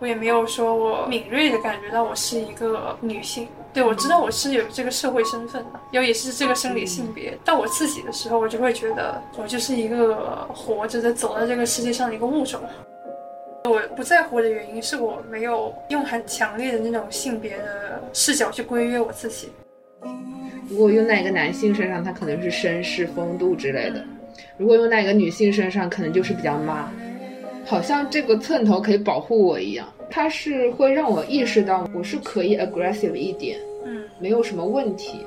我也没有说我敏锐的感觉到我是一个女性。对，我知道我是有这个社会身份的，然后也是这个生理性别。到我自己的时候，我就会觉得我就是一个活着的走在这个世界上的一个物种。我不在乎的原因是我没有用很强烈的那种性别的视角去规约我自己。如果用在一个男性身上，他可能是绅士风度之类的；如果用在一个女性身上，可能就是比较妈。好像这个寸头可以保护我一样。它是会让我意识到我是可以 aggressive 一点，嗯，没有什么问题。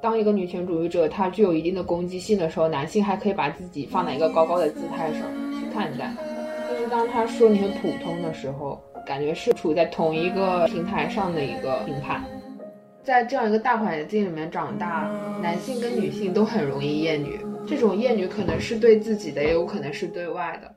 当一个女权主义者，她具有一定的攻击性的时候，男性还可以把自己放在一个高高的姿态上去看待。但是当他说你很普通的时候，感觉是处在同一个平台上的一个评判。在这样一个大环境里面长大，男性跟女性都很容易厌女。这种厌女可能是对自己的，也有可能是对外的。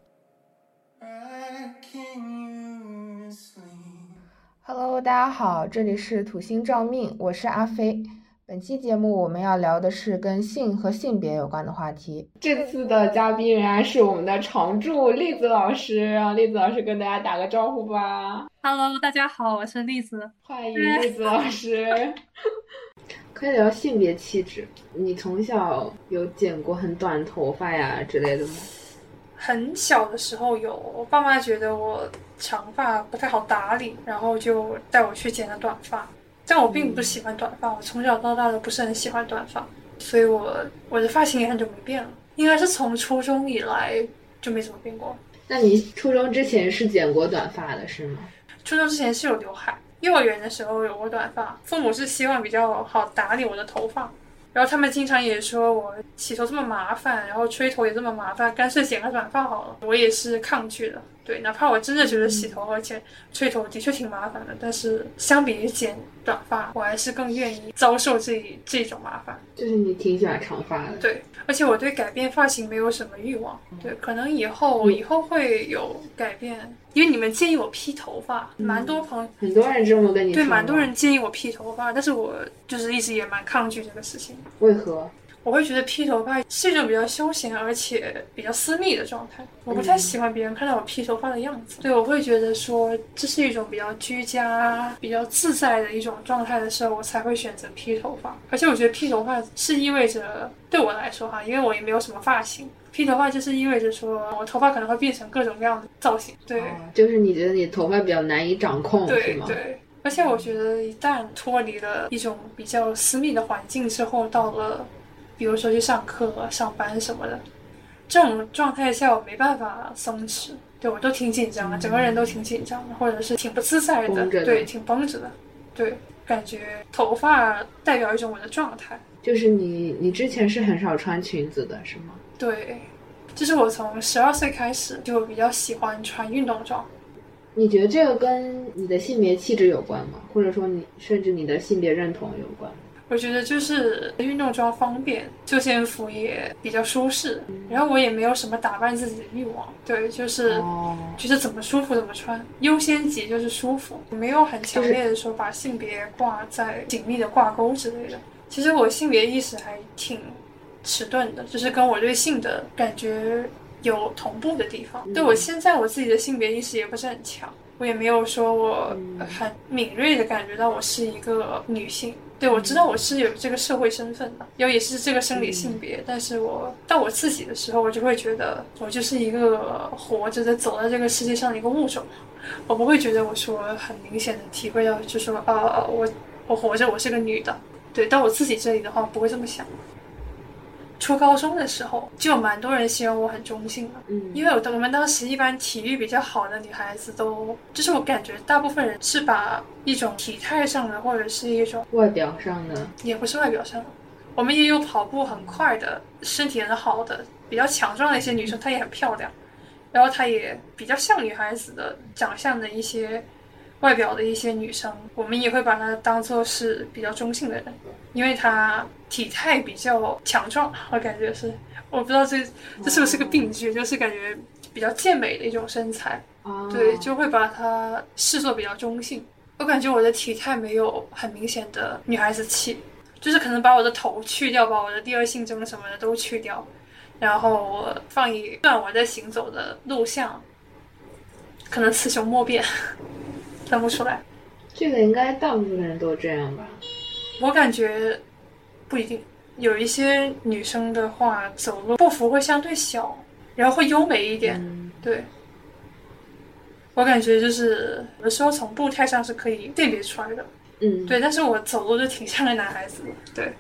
Hello，大家好，这里是土星照命，我是阿飞。本期节目我们要聊的是跟性和性别有关的话题。这次的嘉宾仍然是我们的常驻栗子老师，让栗子老师跟大家打个招呼吧。Hello，大家好，我是栗子，欢迎栗子老师。可以聊性别气质。你从小有剪过很短头发呀之类的吗？很小的时候有，我爸妈觉得我长发不太好打理，然后就带我去剪了短发。但我并不喜欢短发，我从小到大都不是很喜欢短发，所以我我的发型也很久没变了，应该是从初中以来就没怎么变过。那你初中之前是剪过短发的是吗？初中之前是有刘海，幼儿园的时候有过短发，父母是希望比较好打理我的头发。然后他们经常也说我洗头这么麻烦，然后吹头也这么麻烦，干脆剪个短发好了。我也是抗拒的，对，哪怕我真的觉得洗头而且吹头的确挺麻烦的，但是相比于剪短发，我还是更愿意遭受这这种麻烦。就是你挺喜欢长发的，对，而且我对改变发型没有什么欲望，对，可能以后以后会有改变。因为你们建议我披头发，蛮多朋友，很多人这么跟你对，蛮多人建议我披头发，但是我就是一直也蛮抗拒这个事情。为何？我会觉得披头发是一种比较休闲而且比较私密的状态，我不太喜欢别人看到我披头发的样子。对，我会觉得说这是一种比较居家、比较自在的一种状态的时候，我才会选择披头发。而且我觉得披头发是意味着对我来说哈，因为我也没有什么发型。披头发就是意味着说，我头发可能会变成各种各样的造型。对，就是你觉得你头发比较难以掌控，对吗？对，而且我觉得一旦脱离了一种比较私密的环境之后，到了，比如说去上课、上班什么的，这种状态下我没办法松弛，对我都挺紧张的，整个人都挺紧张的，或者是挺不自在的，对，挺绷着的，对，感觉头发代表一种我的状态。就是你，你之前是很少穿裙子的，是吗？对，就是我从十二岁开始就比较喜欢穿运动装。你觉得这个跟你的性别气质有关吗？或者说你甚至你的性别认同有关？我觉得就是运动装方便，休闲服也比较舒适，然后我也没有什么打扮自己的欲望。对，就是觉得怎么舒服怎么穿，优先级就是舒服，没有很强烈的说把性别挂在紧密的挂钩之类的。其实我性别意识还挺。迟钝的，就是跟我对性的感觉有同步的地方。对我现在我自己的性别意识也不是很强，我也没有说我很敏锐的感觉到我是一个女性。对我知道我是有这个社会身份的，有也是这个生理性别，但是我到我自己的时候，我就会觉得我就是一个活着的走在这个世界上的一个物种，我不会觉得我说很明显的体会到，就说啊我我活着我是个女的。对，到我自己这里的话，不会这么想。初高中的时候，就有蛮多人形容我很中性的，嗯，因为我我们当时一般体育比较好的女孩子都，就是我感觉大部分人是把一种体态上的或者是一种外表上的，也不是外表上的，我们也有跑步很快的，身体很好的，比较强壮的一些女生，她也很漂亮，然后她也比较像女孩子的长相的一些。外表的一些女生，我们也会把她当做是比较中性的人，因为她体态比较强壮，我感觉是，我不知道这这是不是个病句，就是感觉比较健美的一种身材，对，就会把她视作比较中性。我感觉我的体态没有很明显的女孩子气，就是可能把我的头去掉，把我的第二性征什么的都去掉，然后我放一段我在行走的录像。可能雌雄莫辨，分不出来。这个应该大部分人都这样吧？我感觉不一定，有一些女生的话，走路步幅会相对小，然后会优美一点。对，我感觉就是有的时候从步态上是可以辨别出来的。嗯，对，但是我走路就挺像个男孩子的，对，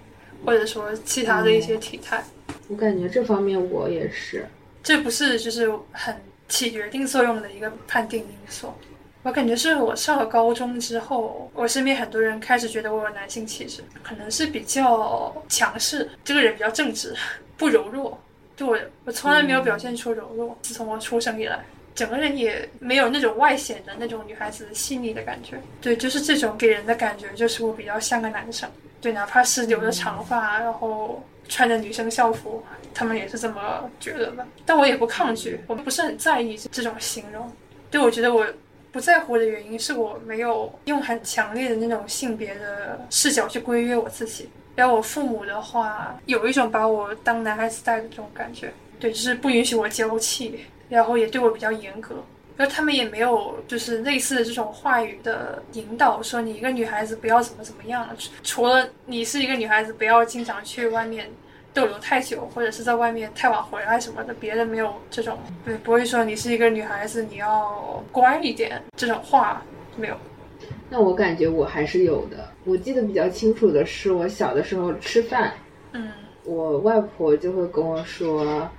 或者说其他的一些体态。我感觉这方面我也是，这不是就是很起决定作用的一个判定因素。我感觉是我上了高中之后，我身边很多人开始觉得我有男性气质，可能是比较强势，这个人比较正直，不柔弱。就我，我从来没有表现出柔弱，自从我出生以来，整个人也没有那种外显的那种女孩子细腻的感觉。对，就是这种给人的感觉，就是我比较像个男生。对，哪怕是留着长发，然后穿着女生校服，他们也是这么觉得的。但我也不抗拒，我不是很在意这种形容。对，我觉得我。不在乎的原因是我没有用很强烈的那种性别的视角去规约我自己。然后我父母的话，有一种把我当男孩子带的这种感觉，对，就是不允许我娇气，然后也对我比较严格。然后他们也没有就是类似的这种话语的引导，说你一个女孩子不要怎么怎么样了，除了你是一个女孩子，不要经常去外面。逗留太久，或者是在外面太晚回来什么的，别人没有这种，对，不会说你是一个女孩子，你要乖一点这种话没有。那我感觉我还是有的。我记得比较清楚的是，我小的时候吃饭，嗯，我外婆就会跟我说，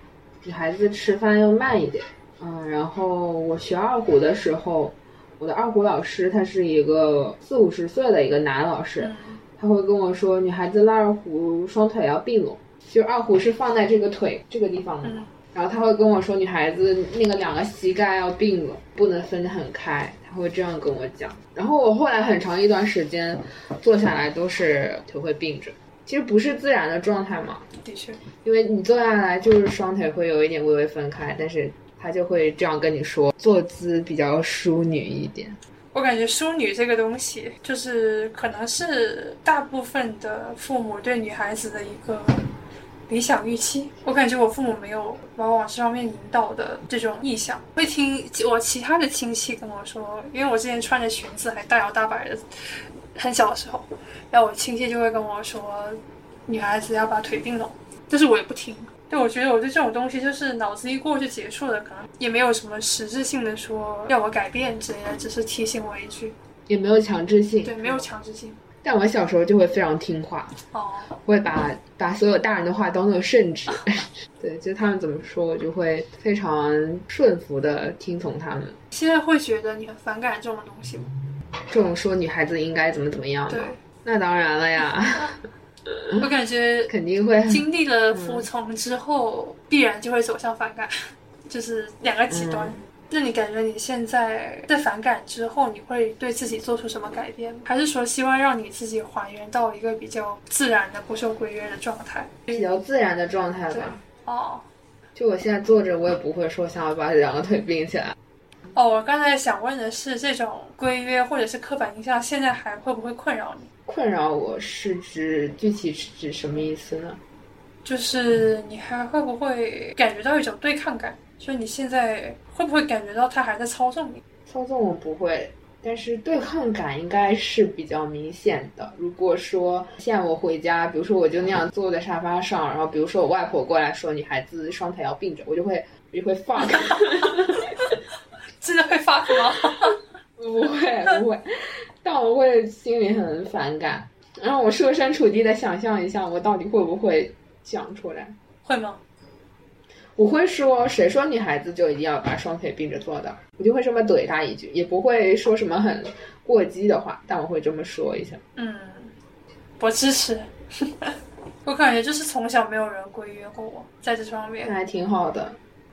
女孩子吃饭要慢一点，嗯，然后我学二胡的时候，我的二胡老师他是一个四五十岁的一个男老师，他会跟我说，女孩子拉二胡双腿要并拢。就二胡是放在这个腿这个地方的，然后他会跟我说，女孩子那个两个膝盖要并拢，不能分得很开，他会这样跟我讲。然后我后来很长一段时间坐下来都是腿会并着，其实不是自然的状态嘛。的确，因为你坐下来就是双腿会有一点微微分开，但是他就会这样跟你说，坐姿比较淑女一点。我感觉淑女这个东西，就是可能是大部分的父母对女孩子的一个。理想预期，我感觉我父母没有把我往这方面引导的这种意向。会听我其他的亲戚跟我说，因为我之前穿着裙子还大摇大摆的，很小的时候，然后我亲戚就会跟我说，女孩子要把腿并拢，但是我也不听。对，我觉得我对这种东西就是脑子一过就结束了，可能也没有什么实质性的说要我改变之类的，只是提醒我一句，也没有强制性。对，没有强制性。但我小时候就会非常听话，哦，会把把所有大人的话当做圣旨，对，就他们怎么说，我就会非常顺服的听从他们。现在会觉得你很反感这种东西吗？这种说女孩子应该怎么怎么样？对，那当然了呀。我感觉肯定会经历了服从之后，必然就会走向反感，就是两个极端。那你感觉你现在在反感之后，你会对自己做出什么改变？还是说希望让你自己还原到一个比较自然的、不受规约的状态？比较自然的状态吧。哦，就我现在坐着，我也不会说想要把两个腿并起来。哦，我刚才想问的是，这种规约或者是刻板印象，现在还会不会困扰你？困扰我是指具体是指什么意思呢？就是你还会不会感觉到一种对抗感？就你现在会不会感觉到他还在操纵你？操纵我不会，但是对抗感应该是比较明显的。如果说现在我回家，比如说我就那样坐在沙发上，然后比如说我外婆过来说女孩子双腿要并着，我就会我就会 fuck，真的会 fuck 吗？不会不会，但我会心里很反感。然后我设身处地的想象一下，我到底会不会讲出来？会吗？我会说，谁说女孩子就一定要把双腿并着坐的？我就会这么怼他一句，也不会说什么很过激的话，但我会这么说一下。嗯，我支持。我感觉就是从小没有人规约过我，在这方面，那还挺好的。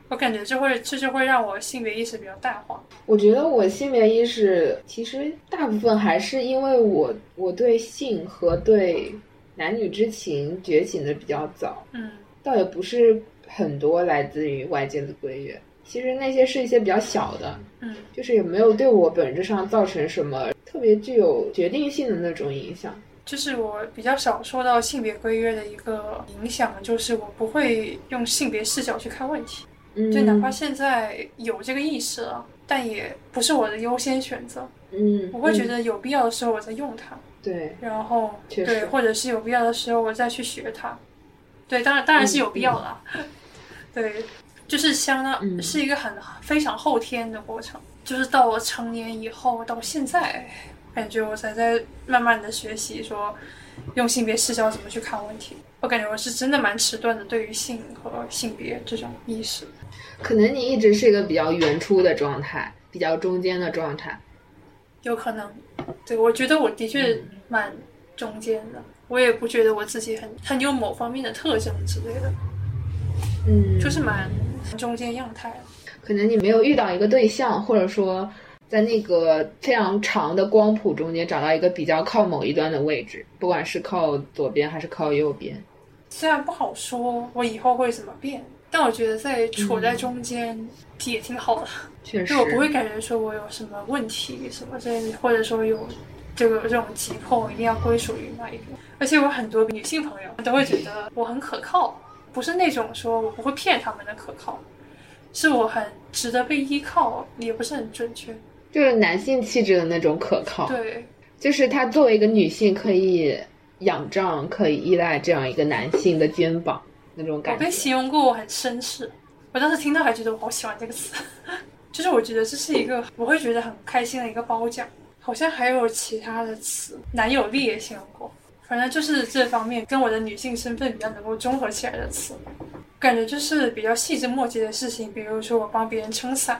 我感觉就会这就会让我性别意识比较淡化。我觉得我性别意识其实大部分还是因为我我对性和对男女之情觉醒的比较早。嗯，倒也不是。很多来自于外界的规约，其实那些是一些比较小的，嗯，就是也没有对我本质上造成什么特别具有决定性的那种影响。就是我比较少受到性别规约的一个影响，就是我不会用性别视角去看问题。嗯就哪怕现在有这个意识了，但也不是我的优先选择。嗯，我会觉得有必要的时候我再用它，对，然后确对，或者是有必要的时候我再去学它。对，当然当然是有必要啦。对，就是相当、嗯是一个很非常后天的过程，就是到我成年以后到现在，感觉我才在慢慢的学习说用性别视角怎么去看问题。我感觉我是真的蛮迟钝的，对于性和性别这种意识。可能你一直是一个比较原初的状态，比较中间的状态。有可能，对我觉得我的确蛮中间的，我也不觉得我自己很很有某方面的特征之类的，嗯，就是蛮中间样态的。可能你没有遇到一个对象，或者说在那个非常长的光谱中间找到一个比较靠某一端的位置，不管是靠左边还是靠右边。虽然不好说我以后会怎么变，但我觉得在处在中间也挺好的，确实，就我不会感觉说我有什么问题什么之类的，或者说有这个这种急迫，我一定要归属于哪一个。而且我很多女性朋友都会觉得我很可靠，不是那种说我不会骗他们的可靠，是我很值得被依靠，也不是很准确。就是男性气质的那种可靠。对，就是他作为一个女性，可以仰仗、可以依赖这样一个男性的肩膀那种感觉。我被形容过我很绅士，我当时听到还觉得我好喜欢这个词，就是我觉得这是一个我会觉得很开心的一个褒奖。好像还有其他的词，男友力也形容过，反正就是这方面跟我的女性身份比较能够综合起来的词，感觉就是比较细枝末节的事情，比如说我帮别人撑伞，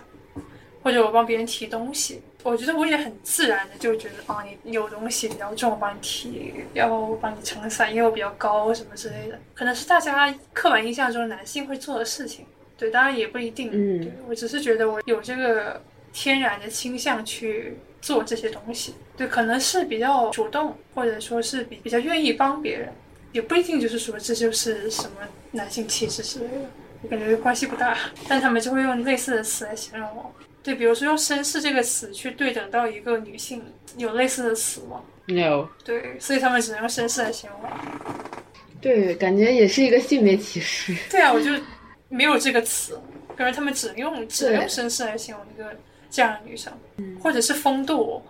或者我帮别人提东西，我觉得我也很自然的就觉得啊，你有东西比较重，我帮你提，然后我帮你撑伞，因为我比较高什么之类的，可能是大家刻板印象中男性会做的事情。对，当然也不一定。嗯对我只是觉得我有这个天然的倾向去做这些东西。对，可能是比较主动，或者说是比比较愿意帮别人，也不一定就是说这就是什么男性气质之类的。我感觉关系不大，但他们就会用类似的词来形容我。对，比如说用绅士这个词去对等到一个女性，有类似的词吗？No，对，所以他们只能用绅士来形容我。对，感觉也是一个性别歧视。对啊，我就没有这个词，可是他们只能用只能用绅士来形容一个这样的女生，或者是风度，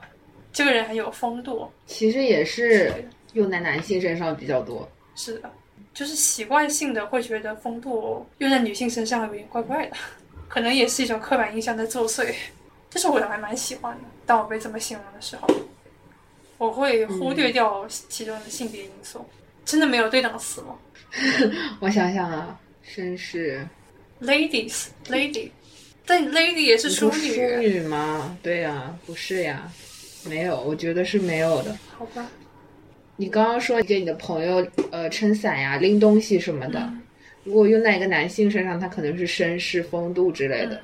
这个人很有风度，其实也是用在男性身上比较多。是的，就是习惯性的会觉得风度用在女性身上有点怪怪的，可能也是一种刻板印象在作祟。这是我还蛮喜欢的，当我被这么形容的时候，我会忽略掉其中的性别因素。真的没有对等词吗 我想想啊，绅士，？Ladies, lady，但 lady 也是淑你说淑女，吗？对呀、不是呀，没有，我觉得是没有的。好吧？你刚刚说你给你的朋友呃撑伞呀、拎东西什么的，嗯如果用在一个男性身上，他可能是绅士风度之类的；嗯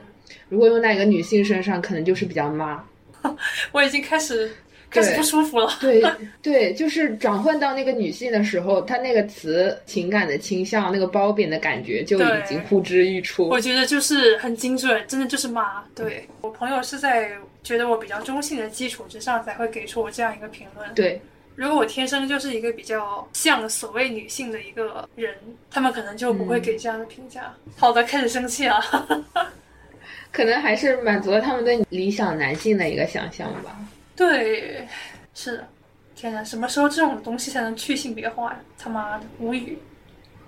如果用在一个女性身上，可能就是比较妈。我已经开始开始不舒服了。对对，就是转换到那个女性的时候，她那个词情感的倾向，那个褒贬的感觉就已经呼之欲出我。觉得就是很精准，真的就是妈。对我朋友是在觉得我比较中性的基础之上，才会给出我这样一个评论。对，如果我天生就是一个比较像所谓女性的一个人，他们可能就不会给这样的评价。好的，开始生气了。可能还是满足了他们对理想男性的一个想象吧。对，是的。天哪，什么时候这种东西才能去性别化呀？他妈的，无语。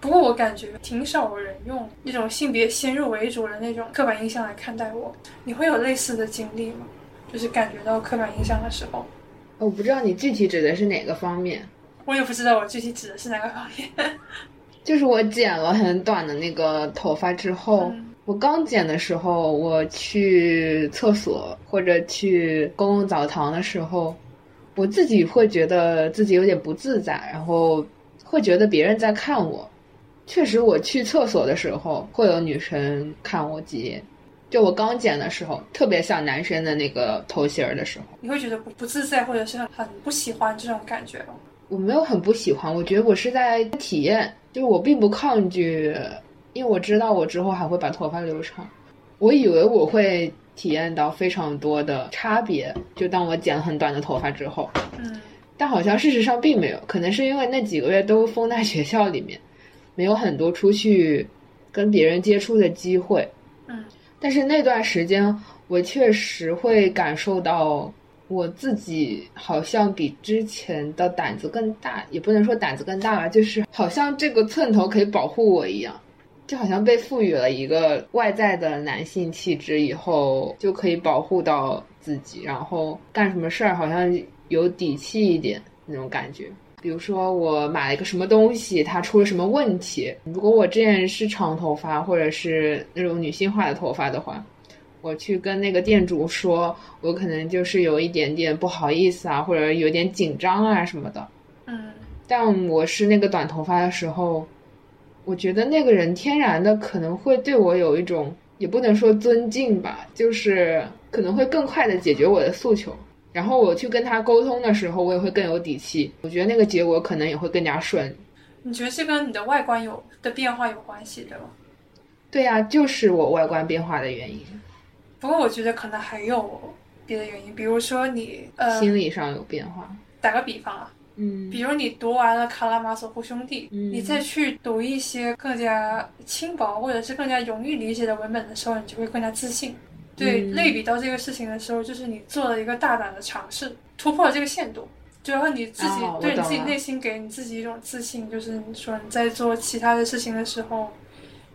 不过我感觉挺少人用一种性别先入为主的那种刻板印象来看待我。你会有类似的经历吗？就是感觉到刻板印象的时候，我不知道你具体指的是哪个方面。我也不知道我具体指的是哪个方面。就是我剪了很短的那个头发之后，嗯我刚剪的时候，我去厕所或者去公共澡堂的时候，我自己会觉得自己有点不自在，然后会觉得别人在看我。确实，我去厕所的时候会有女生看我几眼。就我刚剪的时候，特别像男生的那个头型儿的时候，你会觉得不不自在，或者是很很不喜欢这种感觉吗？我没有很不喜欢，我觉得我是在体验，就是我并不抗拒，因为我知道我之后还会把头发留长。我以为我会体验到非常多的差别，就当我剪了很短的头发之后，嗯，但好像事实上并没有，可能是因为那几个月都封在学校里面，没有很多出去跟别人接触的机会，嗯，但是那段时间我确实会感受到我自己好像比之前的胆子更大，也不能说胆子更大吧，就是好像这个寸头可以保护我一样。就好像被赋予了一个外在的男性气质以后，就可以保护到自己，然后干什么事儿好像有底气一点那种感觉。比如说我买了一个什么东西，它出了什么问题，如果我之前是长头发或者是那种女性化的头发的话，我去跟那个店主说，我可能就是有一点点不好意思啊，或者有点紧张啊什么的。嗯，但我是那个短头发的时候。我觉得那个人天然的可能会对我有一种，也不能说尊敬吧，就是可能会更快的解决我的诉求。然后我去跟他沟通的时候，我也会更有底气。我觉得那个结果可能也会更加顺。你觉得这跟你的外观有的变化有关系，对吗？对呀，就是我外观变化的原因。不过我觉得可能还有别的原因，比如说你呃，心理上有变化。打个比方啊。嗯，比如你读完了《卡拉马佐夫兄弟》，你再去读一些更加轻薄或者是更加容易理解的文本的时候，你就会更加自信。对，类比到这个事情的时候，就是你做了一个大胆的尝试，突破了这个限度，然后你自己对你自己内心给你自己一种自信，就是你说你在做其他的事情的时候，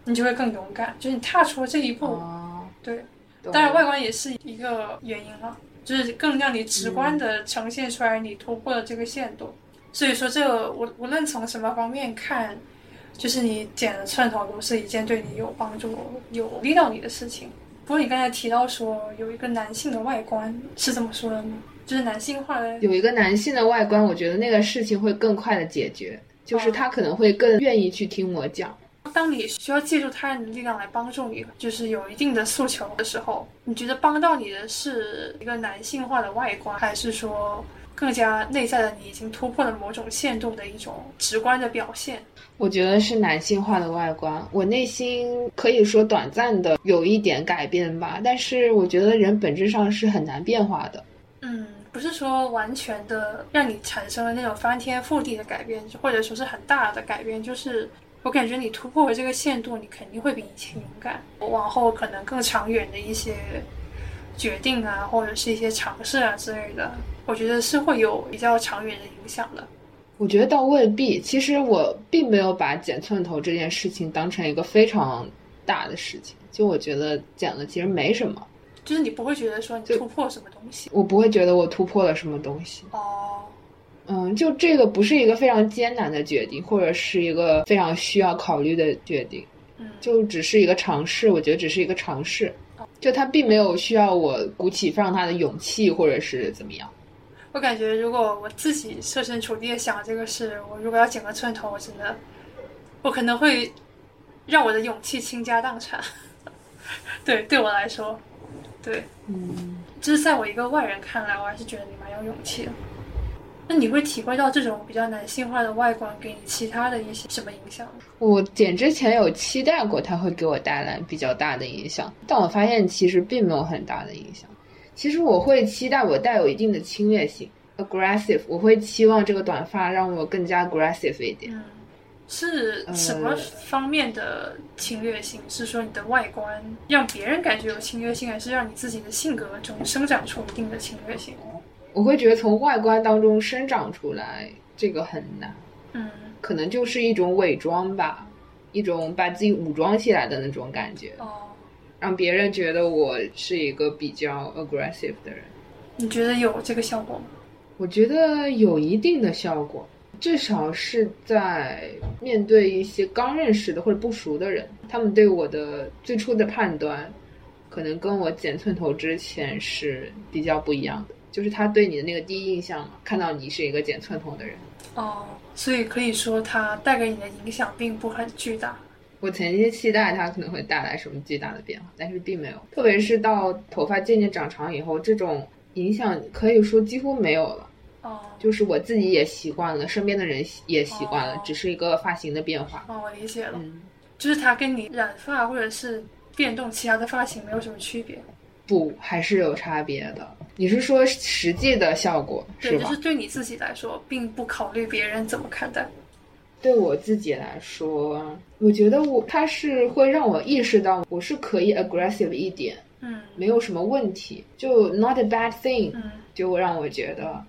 你就会更勇敢，就是你踏出了这一步。对，当然外观也是一个原因了。就是更让你直观的呈现出来你突破了这个限度，所以说这个无无论从什么方面看，就是你剪了寸头都是一件对你有帮助、有利到你的事情。不过你刚才提到说有一个男性的外观是怎么说的呢？就是男性化的有一个男性的外观，我觉得那个事情会更快的解决，就是他可能会更愿意去听我讲。当你需要借助他人的力量来帮助你，就是有一定的诉求的时候，你觉得帮到你的是一个男性化的外观，还是说更加内在的你已经突破了某种限度的一种直观的表现？我觉得是男性化的外观。我内心可以说短暂的有一点改变吧，但是我觉得人本质上是很难变化的。嗯，不是说完全的让你产生了那种翻天覆地的改变，或者说是很大的改变，就是。我感觉你突破了这个限度，你肯定会比以前勇敢。往后可能更长远的一些决定啊，或者是一些尝试啊之类的，我觉得是会有比较长远的影响的。我觉得倒未必。其实我并没有把剪寸头这件事情当成一个非常大的事情。就我觉得剪了其实没什么。就是你不会觉得说你突破什么东西？我不会觉得我突破了什么东西。哦。嗯，就这个不是一个非常艰难的决定，或者是一个非常需要考虑的决定，嗯，就只是一个尝试。我觉得只是一个尝试，就他并没有需要我鼓起非常大的勇气，或者是怎么样。我感觉如果我自己设身处地的想这个事，我如果要剪个寸头，我真的，我可能会让我的勇气倾家荡产。对，对我来说，对，嗯，就是在我一个外人看来，我还是觉得你蛮有勇气的。那你会体会到这种比较男性化的外观给你其他的一些什么影响？我剪之前有期待过它会给我带来比较大的影响，但我发现其实并没有很大的影响。其实我会期待我带有一定的侵略性，aggressive。我会期望这个短发让我更加 aggressive 一点。嗯，是什么方面的侵略性？是说你的外观让别人感觉有侵略性，还是让你自己的性格中生长出一定的侵略性？我会觉得从外观当中生长出来这个很难，嗯，可能就是一种伪装吧，一种把自己武装起来的那种感觉，哦，让别人觉得我是一个比较 aggressive 的人。你觉得有这个效果吗？我觉得有一定的效果，至少是在面对一些刚认识的或者不熟的人，他们对我的最初的判断，可能跟我剪寸头之前是比较不一样的。就是他对你的那个第一印象嘛，看到你是一个剪寸头的人，哦，所以可以说他带给你的影响并不很巨大。我曾经期待他可能会带来什么巨大的变化，但是并没有。特别是到头发渐渐长长以后，这种影响可以说几乎没有了。哦，就是我自己也习惯了，身边的人也习惯了，只是一个发型的变化。哦，我理解了，就是他跟你染发或者是变动其他的发型没有什么区别。不，还是有差别的。你是说实际的效果？对，就是对你自己来说，并不考虑别人怎么看待。对我自己来说，我觉得我它是会让我意识到我是可以 aggressive 一点，嗯。没有什么问题，就 not a bad thing，嗯。就让我觉得，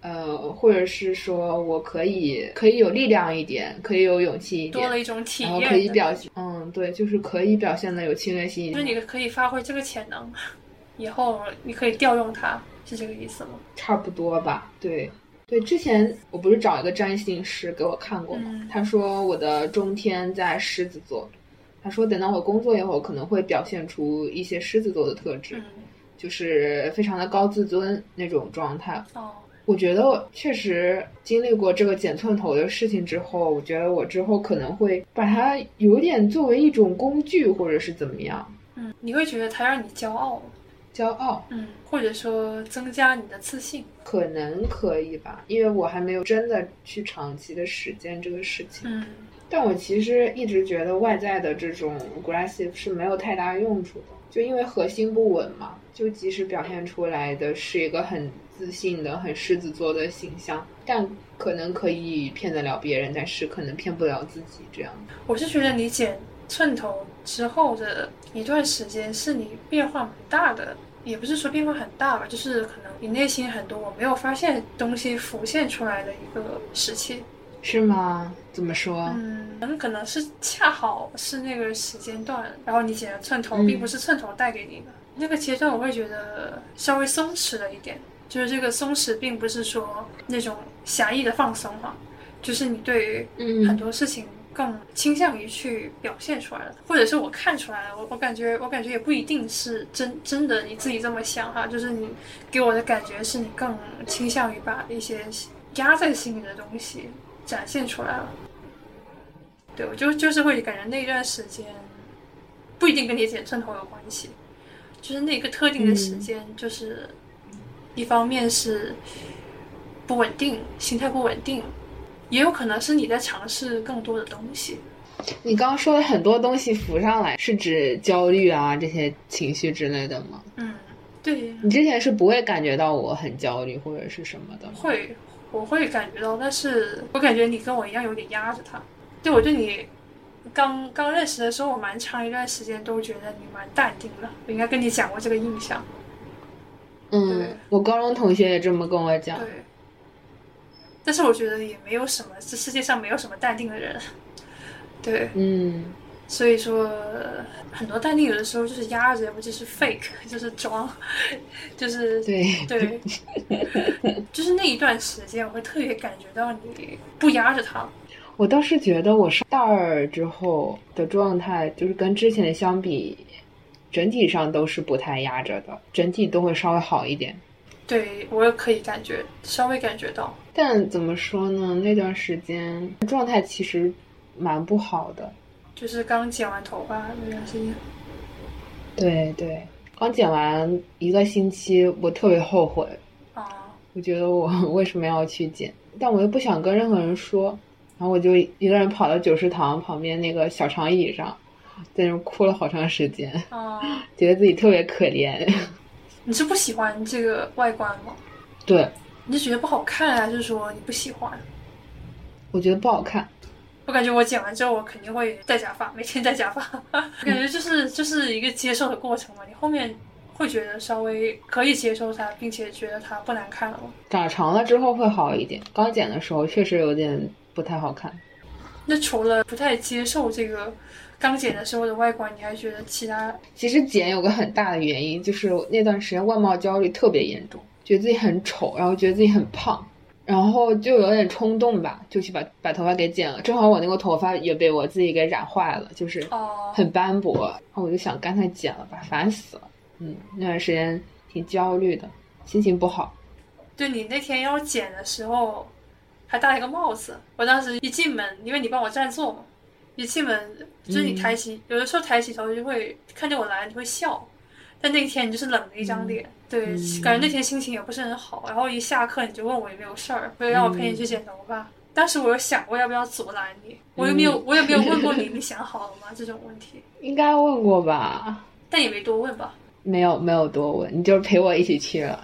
呃，或者是说我可以可以有力量一点，可以有勇气一点，多了一种体然后验，可以表现，嗯，对，就是可以表现的有侵略性一就是，你可以发挥这个潜能，以后你可以调用它，是这个意思吗？差不多吧，对。对，之前我不是找一个占星师给我看过吗？嗯他说我的中天在狮子座，他说等到我工作以后，可能会表现出一些狮子座的特质，嗯就是非常的高自尊那种状态。哦，我觉得确实经历过这个剪寸头的事情之后，我觉得我之后可能会把它有点作为一种工具，或者是怎么样，嗯，你会觉得它让你骄傲吗？骄傲，嗯，或者说增加你的自信？可能可以吧，因为我还没有真的去长期的实践这个事情。嗯但我其实一直觉得外在的这种 aggressive 是没有太大用处的，就因为核心不稳嘛。就即使表现出来的是一个很自信的、很狮子座的形象，但可能可以骗得了别人，但是可能骗不了自己。这样，我是觉得你剪寸头之后的一段时间是你变化蛮大的，也不是说变化很大吧，就是可能你内心很多我没有发现东西浮现出来的一个时期。是吗？怎么说？嗯，很可能是恰好是那个时间段，然后你剪了寸头，嗯并不是寸头带给你的那个阶段，我会觉得稍微松弛了一点。就是这个松弛，并不是说那种狭义的放松哈，就是你对于很嗯多事情更倾向于去表现出来了，或者是我看出来了，我我感觉我感觉也不一定是真真的你自己这么想哈，就是你给我的感觉是你更倾向于把一些压在心里的东西展现出来了。对，我就就是会感觉那段时间不一定跟你剪寸头有关系，就是那个特定的时间，就是一方面是不稳定，心态不稳定，也有可能是你在尝试更多的东西。你刚刚说的很多东西浮上来，是指焦虑啊这些情绪之类的吗？嗯，对，你之前是不会感觉到我很焦虑或者是什么的吗？会，我会感觉到，但是我感觉你跟我一样有点压着他。对我对你刚刚认识的时候，我蛮长一段时间都觉得你蛮淡定的。我应该跟你讲过这个印象。嗯，我高中同学也这么跟我讲。对，但是我觉得也没有什么，这世界上没有什么淡定的人。对，嗯，所以说很多淡定有的时候就是压着，不就是 fake，就是装，就是对，对，就是那一段时间，我会特别感觉到你不压着他。我倒是觉得我上大二之后的状态，就是跟之前的相比，整体上都是不太压着的，整体都会稍微好一点。对我也可以感觉，稍微感觉到。但怎么说呢？那段时间状态其实蛮不好的。就是刚剪完头发那段时间，对对，刚剪完一个星期，我特别后悔，啊，我觉得我 为什么要去剪，但我又不想跟任何人说，然后我就一个人跑到九食堂旁边那个小长椅上，在那哭了好长时间，啊，觉得自己特别可怜。你是不喜欢这个外观吗？对，你是觉得不好看，还是说你不喜欢？我觉得不好看。我感觉我剪完之后，我肯定会戴假发，每天戴假发。我感觉就是就是一个接受的过程嘛。你后面会觉得稍微可以接受它，并且觉得它不难看了吗？长长了之后会好一点，刚剪的时候确实有点不太好看。那除了不太接受这个刚剪的时候的外观，你还觉得其他？其实剪有个很大的原因，就是那段时间外貌焦虑特别严重，觉得自己很丑，然后觉得自己很胖，然后就有点冲动吧，就去把把头发给剪了。正好我那个头发也被我自己给染坏了，就是哦、很斑驳，然后我就想干脆剪了吧，烦死了。嗯，那段时间挺焦虑的，心情不好。对你那天要剪的时候，还戴了一个帽子。我当时一进门，因为你帮我占座嘛，一进门就是你抬起，有的时候抬起头就会看见我来，你会笑。但那天你就是冷了一张脸，对，感觉那天心情也不是很好。然后一下课你就问我有没有事儿，会让我陪你去剪头发。当时我有想过要不要阻拦你，我有没有我有没有问过你，你想好了吗？这种问题，应该问过吧？但也没多问吧。没有，没有多问，你就是陪我一起去了。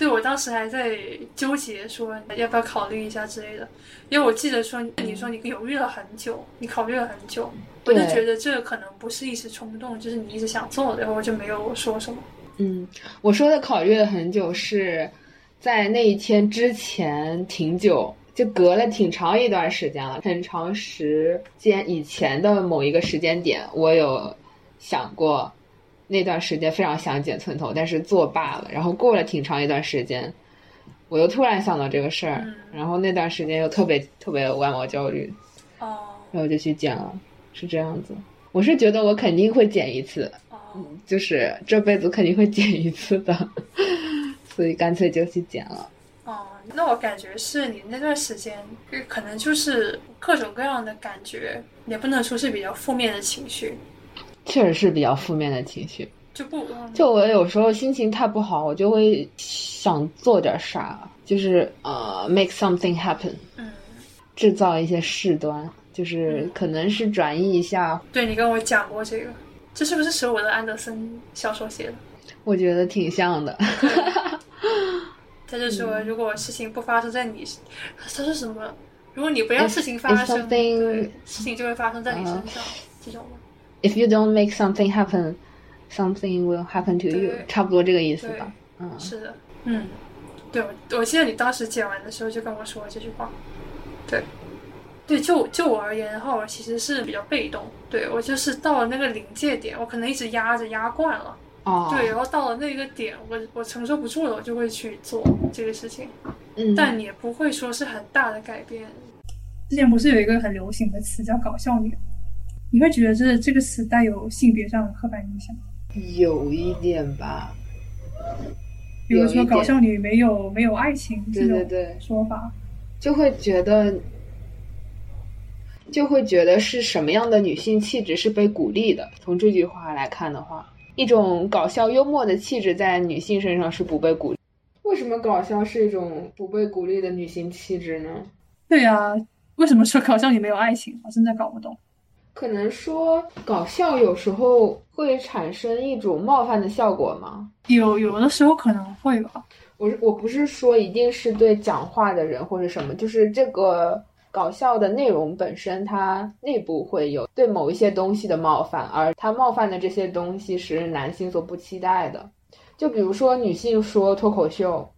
对我当时还在纠结说要不要考虑一下之类的，因为我记得说你说你犹豫了很久，你考虑了很久，我就觉得这可能不是一时冲动，就是你一直想做的，然后我就没有说什么。嗯，我说的考虑了很久是在那一天之前挺久，就隔了挺长一段时间了，很长时间以前的某一个时间点，我有想过。那段时间非常想剪寸头，但是作罢了。然后过了挺长一段时间，我又突然想到这个事儿，然后那段时间又特别特别外貌焦虑，哦，然后就去剪了，是这样子。我是觉得我肯定会剪一次，就是这辈子肯定会剪一次的，所以干脆就去剪了。哦，那我感觉是你那段时间可能就是各种各样的感觉，也不能说是比较负面的情绪。确实是比较负面的情绪，就不就我有时候心情太不好，我就会想做点啥，就是呃，make something happen，嗯，制造一些事端，就是可能是转移一下。对你跟我讲过这个，这是不是舍我的安德森小说写的？我觉得挺像的。他就说，如果事情不发生在你，他说什么？如果你不让事情发生，对，事情就会发生在你身上，这种。If you don't make something happen, something will happen to you。差不多这个意思吧。嗯，是的，嗯，对，我我记得你当时剪完的时候就跟我说这句话。对，对，就就我而言的话，我其实是比较被动。对我就是到了那个临界点，我可能一直压着压惯了。哦。对，然后到了那个点，我我承受不住了，我就会去做这个事情。嗯。但也不会说是很大的改变。之前不是有一个很流行的词叫“搞笑女”。你会觉得这这个词带有性别上的刻板印象？有一点吧，比如说搞笑女没有没有爱情这种说法，就会觉得就会觉得是什么样的女性气质是被鼓励的？从这句话来看的话，一种搞笑幽默的气质在女性身上是不被鼓励。为什么搞笑是一种不被鼓励的女性气质呢？对呀，为什么说搞笑女没有爱情？我真的搞不懂。可能说搞笑有时候会产生一种冒犯的效果吗？有有的时候可能会吧。我我不是说一定是对讲话的人或者什么，就是这个搞笑的内容本身，它内部会有对某一些东西的冒犯，而它冒犯的这些东西是男性所不期待的。就比如说女性说脱口秀，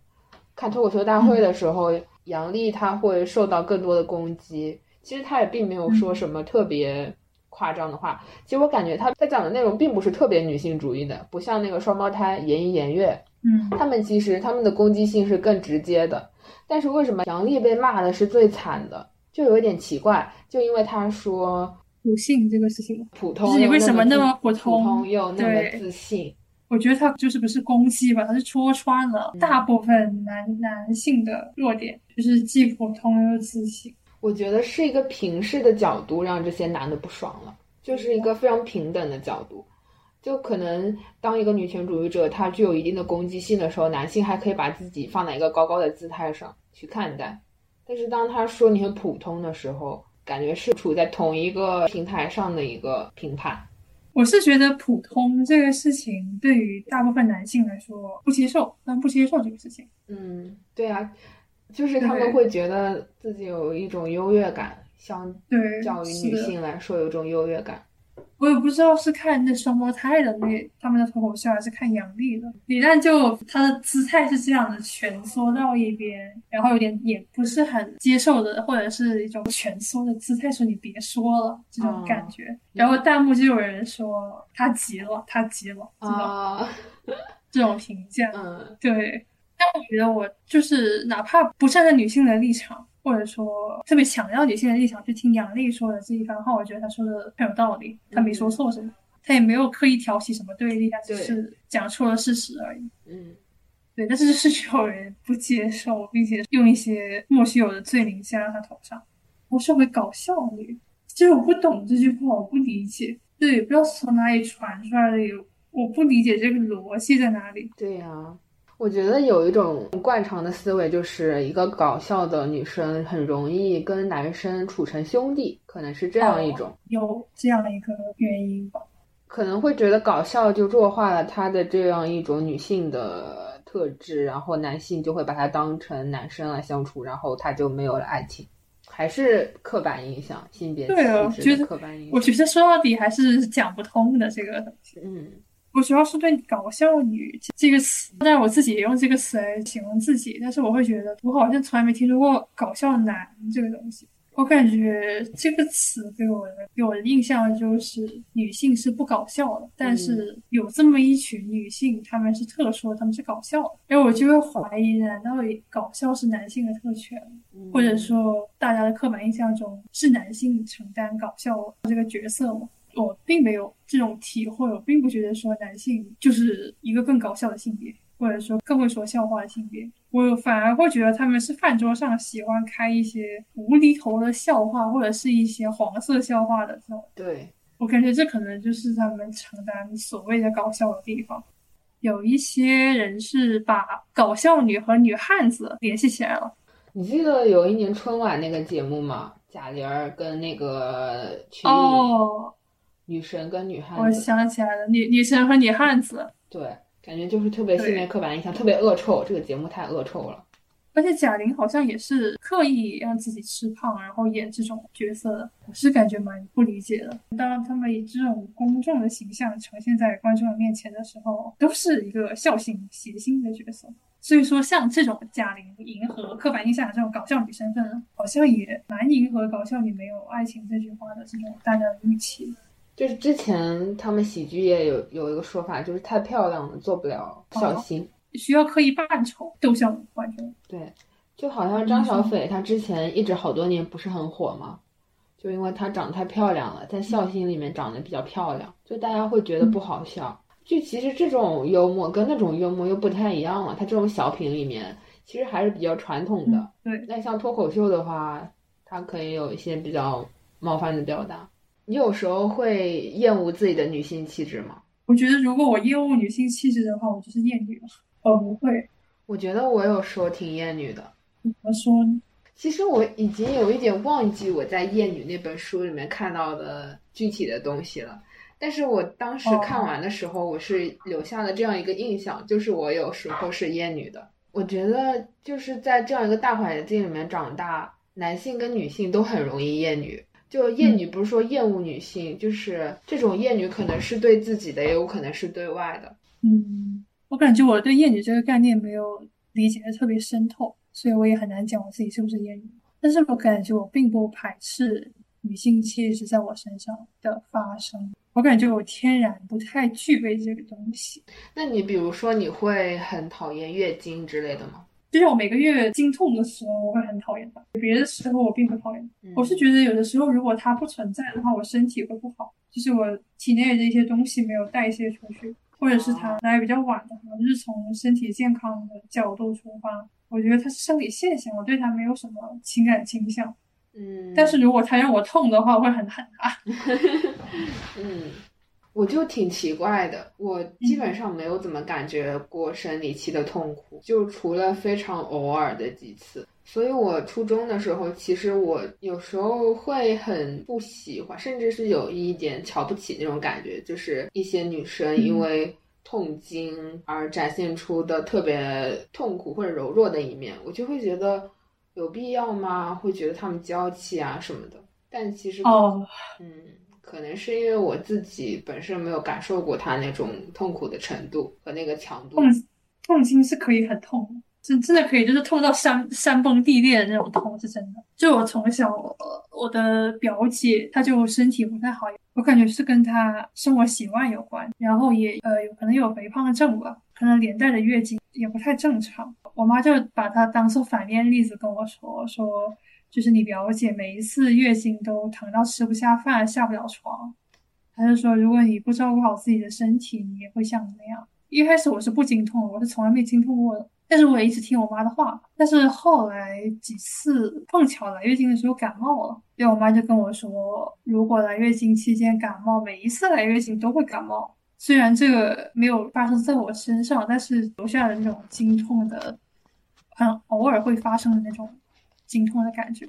看脱口秀大会的时候，杨笠她会受到更多的攻击，其实她也并没有说什么特别。夸张的话，其实我感觉他他讲的内容并不是特别女性主义的，不像那个双胞胎言一言月，嗯，他们其实他们的攻击性是更直接的。但是为什么杨笠被骂的是最惨的，就有一点奇怪，就因为他说普信这个事情，普通你为什么那么普通又那么自信？我觉得他就是不是攻击吧，他是戳穿了大部分男男性的弱点，就是既普通又自信。我觉得是一个平视的角度让这些男的不爽了，就是一个非常平等的角度。就可能当一个女权主义者，她具有一定的攻击性的时候，男性还可以把自己放在一个高高的姿态上去看待。但是当他说你很普通的时候，感觉是处在同一个平台上的一个评判。我是觉得普通这个事情对于大部分男性来说不接受，但不接受这个事情。嗯，对啊。就是他们会觉得自己有一种优越感，相较于女性来说有一种优越感。我也不知道是看那双胞胎的那他们的脱口秀，还是看杨笠的。李诞就他的姿态是这样的，蜷缩到一边，然后有点也不是很接受的，或者是一种蜷缩的姿态，说你别说了这种感觉。然后弹幕就有人说他急了，他急了，这种评价。嗯，对。但我觉得我就是哪怕不站在女性的立场，或者说特别强调女性的立场去听杨丽说的这一番话，我觉得她说的很有道理，她没说错什么，她也没有刻意挑起什么对立，她只是讲出了事实而已。嗯，对，但是就是有人不接受，并且用一些莫须有的罪名加到她头上。我是回搞笑女，其实我不懂这句话，我不理解，对，不知道从哪里传出来的，我不理解这个逻辑在哪里。对呀。我觉得有一种惯常的思维，就是一个搞笑的女生很容易跟男生处成兄弟，可能是这样一种，有这样的一个原因吧。可能会觉得搞笑就弱化了她的这样一种女性的特质，然后男性就会把她当成男生来相处，然后她就没有了爱情，还是刻板印象，性别气质的刻板印象。我觉得说到底还是讲不通的这个东西。嗯，我主要是对“搞笑女”这个词，但是我自己也用这个词来形容自己，但是我会觉得我好像从来没听说过“搞笑男”这个东西。我感觉这个词给我的给我的印象就是女性是不搞笑的，但是有这么一群女性，她们是特殊，她们是搞笑的，然后我就会怀疑，难道搞笑是男性的特权，或者说大家的刻板印象中是男性承担搞笑这个角色吗？我并没有这种体会，我并不觉得说男性就是一个更搞笑的性别。或者说更会说笑话的性别，我反而会觉得他们是饭桌上喜欢开一些无厘头的笑话，或者是一些黄色笑话的这种。对我感觉这可能就是他们承担所谓的搞笑的地方。有一些人是把搞笑女和女汉子联系起来了。你记得有一年春晚那个节目吗？贾玲儿跟那个曲艺，女神跟女汉子。我想起来了，女女神和女汉子。对。感觉就是特别性别刻板印象，特别恶臭。这个节目太恶臭了。而且贾玲好像也是刻意让自己吃胖，然后演这种角色的。我是感觉蛮不理解的。当他们以这种公众的形象呈现在观众的面前的时候，都是一个孝心谐星的角色。所以说，像这种贾玲迎合刻板印象的这种搞笑女身份，好像也蛮迎合“搞笑女没有爱情”这句话的这种大家的预期。就是之前他们喜剧业有有一个说法，就是太漂亮了做不了笑星，需要刻意扮丑逗笑观众。对，就好像张小斐，她之前一直好多年不是很火嘛，就因为她长得太漂亮了，在笑星里面长得比较漂亮，就大家会觉得不好笑。就其实这种幽默跟那种幽默又不太一样了，它这种小品里面其实还是比较传统的。对，那像脱口秀的话，它可以有一些比较冒犯的表达。你有时候会厌恶自己的女性气质吗？我觉得如果我厌恶女性气质的话，我就是厌女了。我不会。我觉得我有时候挺厌女的。怎么说呢？其实我已经有一点忘记我在《厌女》那本书里面看到的具体的东西了。但是我当时看完的时候，我是留下了这样一个印象，就是我有时候是厌女的。我觉得就是在这样一个大环境里面长大，男性跟女性都很容易厌女。就厌女不是说厌恶女性，就是这种厌女可能是对自己的，也有可能是对外的。嗯，我感觉我对厌女这个概念没有理解的特别深透，所以我也很难讲我自己是不是厌女。但是我感觉我并不排斥女性气质在我身上的发生，我感觉我天然不太具备这个东西。那你比如说你会很讨厌月经之类的吗？就是我每个月经痛的时候，我会很讨厌它；别的时候我并不讨厌。我是觉得有的时候如果它不存在的话，我身体会不好，就是我体内的一些东西没有代谢出去，或者是它来比较晚的话，就是从身体健康的角度出发，我觉得它是生理现象，我对它没有什么情感倾向。嗯，但是如果它让我痛的话，我会很恨它。嗯。我就挺奇怪的，我基本上没有怎么感觉过生理期的痛苦，就除了非常偶尔的几次。所以我初中的时候，其实我有时候会很不喜欢，甚至是有一点瞧不起那种感觉，就是一些女生因为痛经而展现出的特别痛苦或者柔弱的一面，我就会觉得有必要吗？会觉得她们娇气啊什么的。但其实，哦，嗯。可能是因为我自己本身没有感受过他那种痛苦的程度和那个强度。痛痛经是可以很痛，真真的可以，就是痛到山山崩地裂的那种痛，是真的。就我从小，我的表姐她就身体不太好，我感觉是跟她生活习惯有关，然后也呃有可能有肥胖症吧，可能连带的月经也不太正常。我妈就把她当做反面例子跟我说说。就是你表姐每一次月经都疼到吃不下饭、下不了床，她就说如果你不照顾好自己的身体，你也会像那样。一开始我是不经痛，我是从来没经痛过的，但是我也一直听我妈的话。但是后来几次碰巧来月经的时候感冒了，对我妈就跟我说，如果来月经期间感冒，每一次来月经都会感冒。虽然这个没有发生在我身上，但是留下的那种经痛的，很偶尔会发生的那种。经痛的感觉，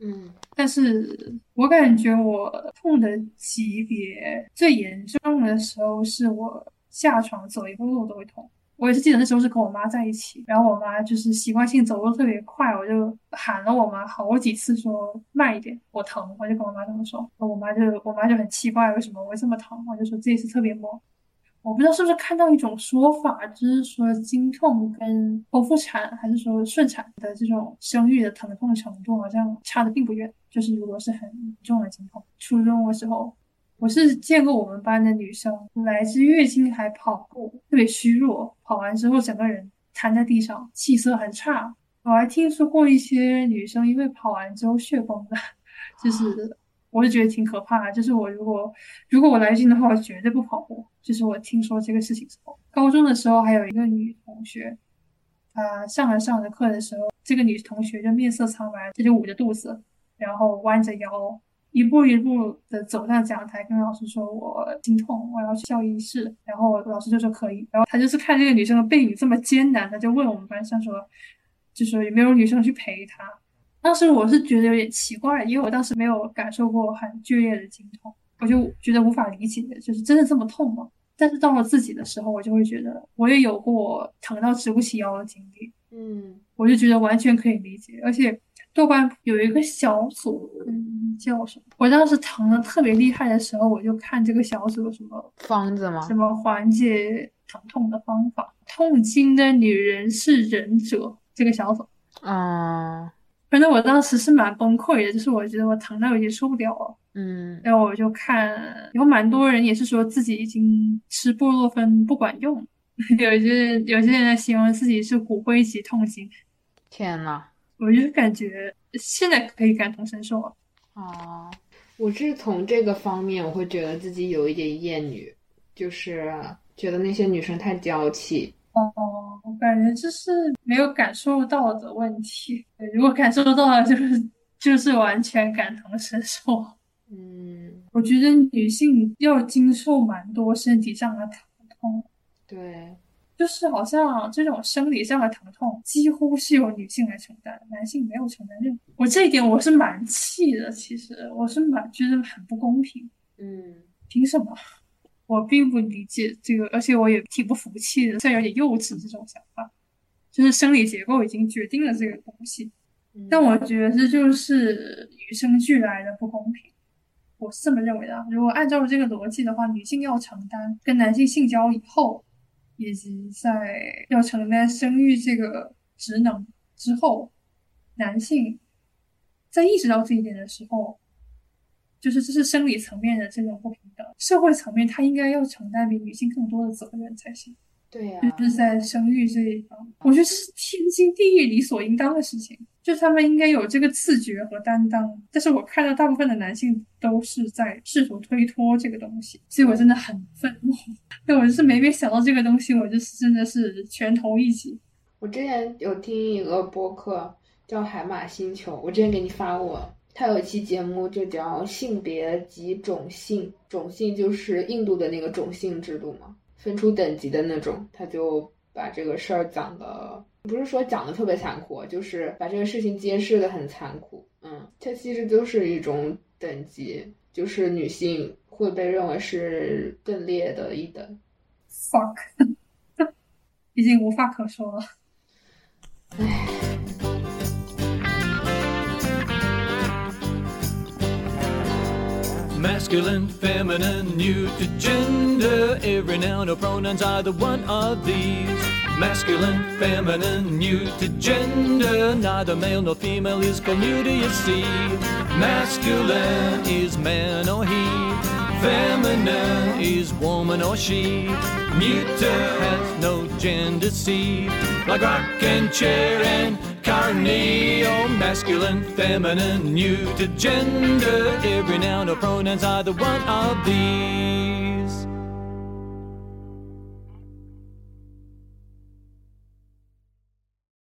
嗯，但是我感觉我痛的级别最严重的时候，是我下床走一步路都会痛，我也是记得那时候是跟我妈在一起，然后我妈就是习惯性走路特别快，我就喊了我妈好几次说慢一点，我疼，我就跟我妈这么说，我妈就我妈就很奇怪为什么我会这么疼，我就说这一次特别猛。我不知道是不是看到一种说法，就是说经痛跟剖腹产还是说顺产的这种生育的疼痛程度好像差的并不远，就是如果是很严重的经痛，初中的时候。我是见过我们班的女生来自月经还跑步，特别虚弱，跑完之后整个人瘫在地上，气色很差。我还听说过一些女生因为跑完之后血崩的，就是我就觉得挺可怕的。就是我如果如果我来劲的话，我绝对不跑步。就是我听说这个事情之后，高中的时候还有一个女同学，她上着上着课的时候，这个女同学就面色苍白，她就捂着肚子，然后弯着腰。一步一步的走上讲台，跟老师说：“我心痛，我要去校医室。”然后老师就说可以。然后他就是看这个女生的背影这么艰难，他就问我们班上说：“就说有没有女生去陪她？”当时我是觉得有点奇怪，因为我当时没有感受过很剧烈的经痛，我就觉得无法理解，就是真的这么痛吗？但是到了自己的时候，我就会觉得我也有过疼到直不起腰的经历，嗯，我就觉得完全可以理解，而且。豆瓣有一个小组，嗯，叫什么？我当时疼的特别厉害的时候，我就看这个小组有什么方子吗？什么缓解疼痛的方法？痛经的女人是忍者，这个小组。啊，反正我当时是蛮崩溃的，就是我觉得我疼到已经受不了了。嗯，然后我就看，有蛮多人也是说自己已经吃布洛芬不管用，有些有些人形容自己是骨灰级痛经。天呐！我就是感觉现在可以感同身受了。哦，我是从这个方面，我会觉得自己有一点厌女，就是觉得那些女生太娇气。哦，我感觉这是没有感受到的问题。如果感受到了，就是就是完全感同身受。嗯，我觉得女性要经受蛮多身体上的疼痛。对。就是好像这种生理上的疼痛，几乎是由女性来承担，男性没有承担任何。我这一点我是蛮气的，其实我是蛮觉得很不公平。嗯，凭什么？我并不理解这个，而且我也挺不服气的，虽然有点幼稚这种想法。就是生理结构已经决定了这个东西，但我觉得这就是与生俱来的不公平。我是这么认为的。如果按照这个逻辑的话，女性要承担跟男性性交以后。以及在要承担生育这个职能之后，男性在意识到这一点的时候，就是这是生理层面的这种不平等，社会层面他应该要承担比女性更多的责任才行。对呀，就是在生育这一方，我觉得这是天经地义、理所应当的事情。就是他们应该有这个自觉和担当，但是我看到大部分的男性都是在试图推脱这个东西，所以我真的很愤怒。对我就是每每想到这个东西，我就是真的是拳头一击。我之前有听一个播客叫《海马星球》，我之前给你发过，他有一期节目就叫性别及种姓，种姓就是印度的那个种姓制度嘛，分出等级的那种，他就把这个事儿讲的。不是说讲的特别残酷，就是把这个事情揭示的很残酷。嗯，它其实就是一种等级，就是女性会被认为是更劣的一等。fuck，已经无话可说了。唉。Masculine, feminine, neuter gender. Every noun or pronouns either one of these. Masculine, feminine, neuter gender. Neither male nor female is called you see. Masculine is man or he. Feminine is woman or she. Neuter has no gender, see. Like rock and chair and carneo, masculine, feminine, neuter gender. Every noun or pronoun's either one of these.